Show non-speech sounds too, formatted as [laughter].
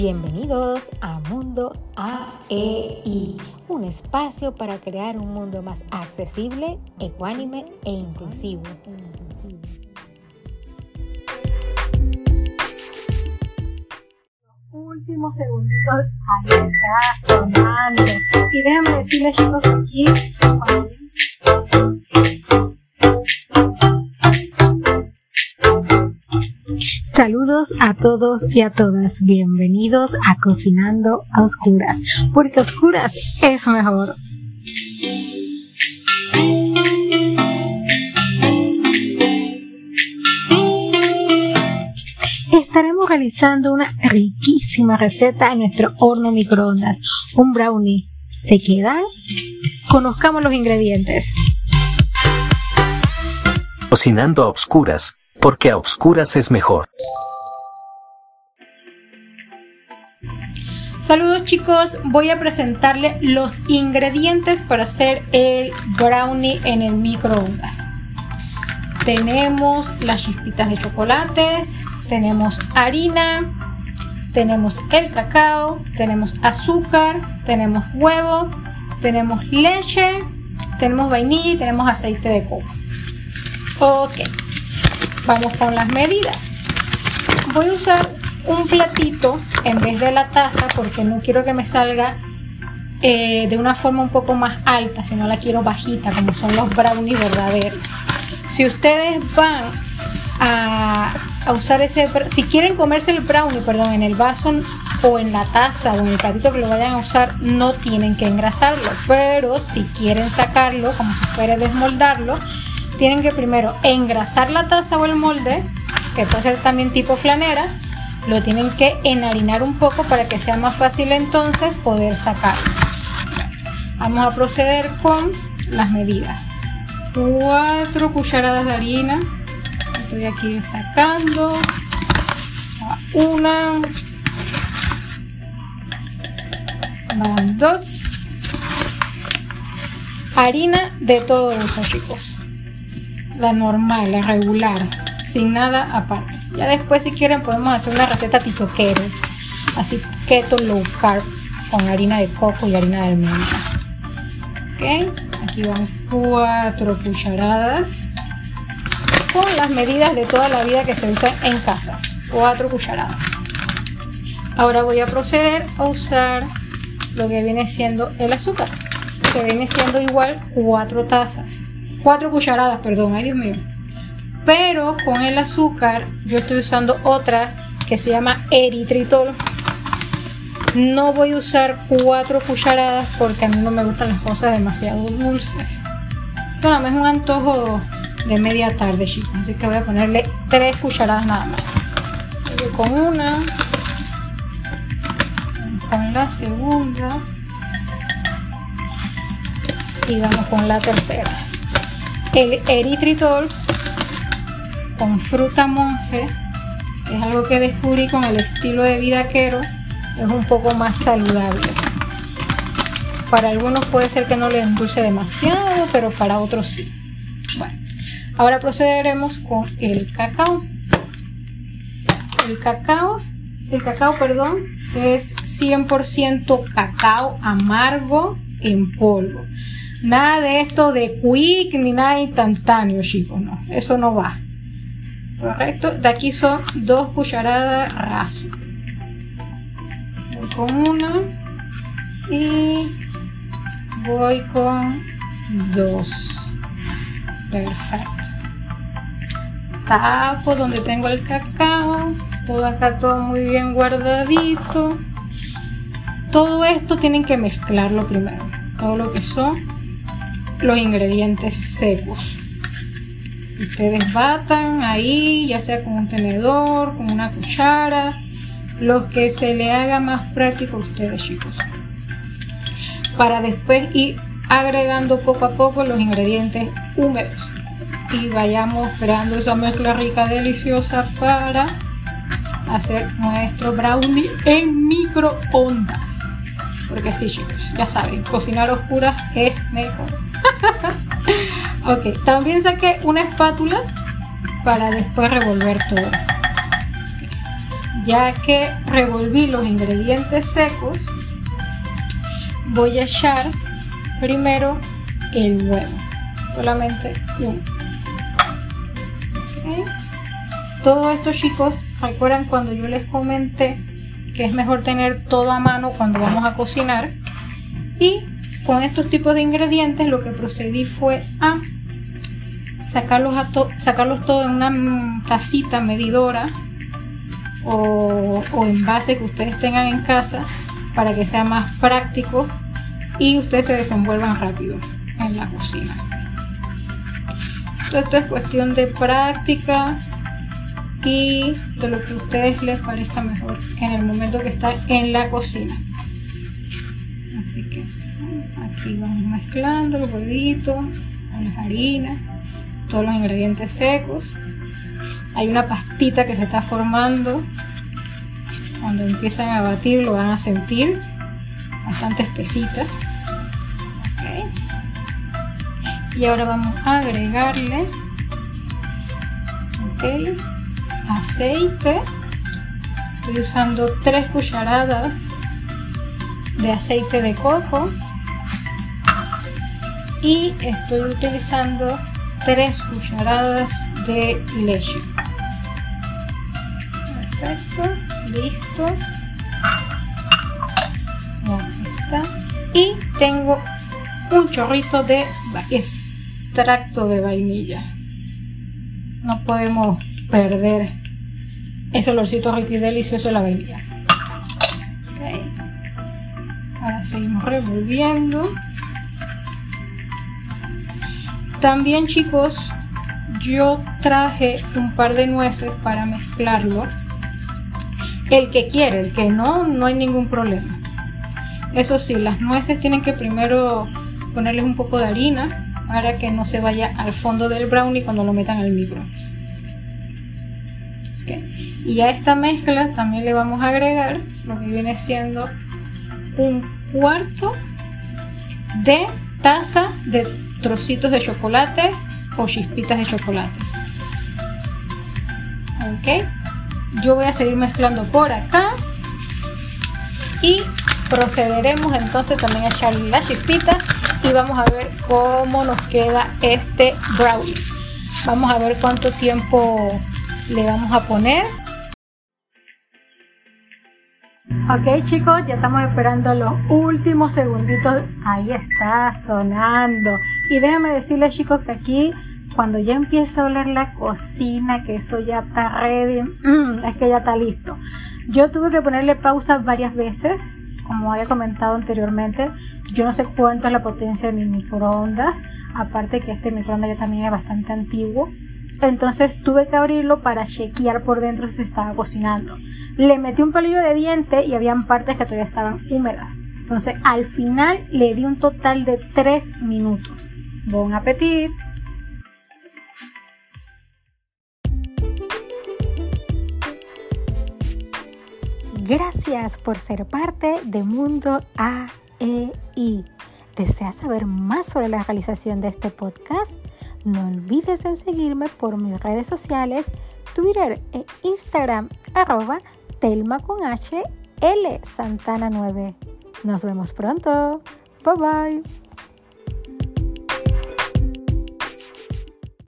Bienvenidos a Mundo AEI, un espacio para crear un mundo más accesible, ecuánime e inclusivo. Últimos segunditos, ahí está sonando. Y déjenme decirles chicos aquí, Saludos a todos y a todas. Bienvenidos a Cocinando a Oscuras, porque Oscuras es mejor. Estaremos realizando una riquísima receta en nuestro horno microondas, un brownie. ¿Se queda? Conozcamos los ingredientes. Cocinando a oscuras, porque a oscuras es mejor. Saludos chicos, voy a presentarle los ingredientes para hacer el brownie en el microondas. Tenemos las chispitas de chocolates, tenemos harina, tenemos el cacao, tenemos azúcar, tenemos huevo, tenemos leche, tenemos vainilla y tenemos aceite de coco. Ok, vamos con las medidas. Voy a usar un platito en vez de la taza porque no quiero que me salga eh, de una forma un poco más alta, sino la quiero bajita como son los brownies verdaderos. Si ustedes van a, usar ese, si quieren comerse el brownie, perdón, en el vaso o en la taza o en el platito que lo vayan a usar, no tienen que engrasarlo, pero si quieren sacarlo, como si fuera desmoldarlo, tienen que primero engrasar la taza o el molde, que puede ser también tipo flanera, lo tienen que enharinar un poco para que sea más fácil entonces poder sacarlo. Vamos a proceder con las medidas. 4 cucharadas de harina. Estoy aquí sacando. Una. Van dos. Harina de todo uso, chicos. La normal, la regular sin nada aparte. Ya después si quieren podemos hacer una receta tipo keto, así keto low carb con harina de coco y harina de almendra. Ok, aquí van cuatro cucharadas con las medidas de toda la vida que se usan en casa. Cuatro cucharadas. Ahora voy a proceder a usar lo que viene siendo el azúcar, que viene siendo igual cuatro tazas, cuatro cucharadas, perdón, ay Dios mío. Pero con el azúcar yo estoy usando otra que se llama eritritol. No voy a usar cuatro cucharadas porque a mí no me gustan las cosas demasiado dulces. Esto nada más es un antojo de media tarde chicos así que voy a ponerle tres cucharadas nada más. Con una con la segunda y vamos con la tercera el eritritol con fruta monje, es algo que descubrí con el estilo de vida quero, es un poco más saludable. Para algunos puede ser que no les endulce demasiado, pero para otros sí. Bueno, ahora procederemos con el cacao. El cacao, el cacao, perdón, es 100% cacao amargo en polvo. Nada de esto de quick ni nada instantáneo, chicos, no, eso no va. Correcto. De aquí son dos cucharadas raso. Voy con una y voy con dos. Perfecto. Tapo donde tengo el cacao. Todo acá todo muy bien guardadito. Todo esto tienen que mezclarlo primero. Todo lo que son los ingredientes secos ustedes batan ahí, ya sea con un tenedor, con una cuchara, lo que se le haga más práctico a ustedes chicos. Para después ir agregando poco a poco los ingredientes húmedos y vayamos creando esa mezcla rica, deliciosa para hacer nuestro brownie en microondas. Porque sí chicos, ya saben, cocinar oscuras es mejor. [laughs] ok, también saqué una espátula para después revolver todo. ya que revolví los ingredientes secos, voy a echar primero el huevo, solamente uno. Todo esto chicos, recuerdan cuando yo les comenté que es mejor tener todo a mano cuando vamos a cocinar y con estos tipos de ingredientes lo que procedí fue a sacarlos, a sacarlos todo en una tacita medidora o, o envase que ustedes tengan en casa para que sea más práctico y ustedes se desenvuelvan rápido en la cocina. esto es cuestión de práctica y de lo que a ustedes les parezca mejor en el momento que está en la cocina. Así que aquí vamos mezclando el huevito con las harinas, todos los ingredientes secos. Hay una pastita que se está formando. Cuando empiezan a batir lo van a sentir bastante espesita. Y ahora vamos a agregarle aceite. Estoy usando 3 cucharadas de aceite de coco y estoy utilizando 3 cucharadas de leche. Perfecto, listo. está. Y tengo un chorrito de extracto de vainilla. No podemos perder ese olorcito rico y delicioso de la vainilla. Ahora seguimos revolviendo. También chicos, yo traje un par de nueces para mezclarlo. El que quiere, el que no, no hay ningún problema. Eso sí, las nueces tienen que primero ponerles un poco de harina para que no se vaya al fondo del brownie cuando lo metan al micro. Y a esta mezcla también le vamos a agregar lo que viene siendo un cuarto de taza de trocitos de chocolate o chispitas de chocolate. Ok, yo voy a seguir mezclando por acá y procederemos entonces también a echarle las chispitas y vamos a ver cómo nos queda este brownie. Vamos a ver cuánto tiempo le vamos a poner. Ok chicos, ya estamos esperando los últimos segunditos. Ahí está sonando. Y déjenme decirles chicos que aquí cuando ya empieza a oler la cocina, que eso ya está ready, mm, es que ya está listo. Yo tuve que ponerle pausa varias veces, como había comentado anteriormente. Yo no sé cuánto es la potencia de mi microondas, aparte que este microondas ya también es bastante antiguo. Entonces tuve que abrirlo para chequear por dentro si se estaba cocinando. Le metí un palillo de diente y habían partes que todavía estaban húmedas. Entonces al final le di un total de 3 minutos. Buen apetito. Gracias por ser parte de Mundo AEI. ¿Deseas saber más sobre la realización de este podcast? No olvides en seguirme por mis redes sociales, Twitter e Instagram, arroba Telma con H, L Santana 9. Nos vemos pronto. Bye bye.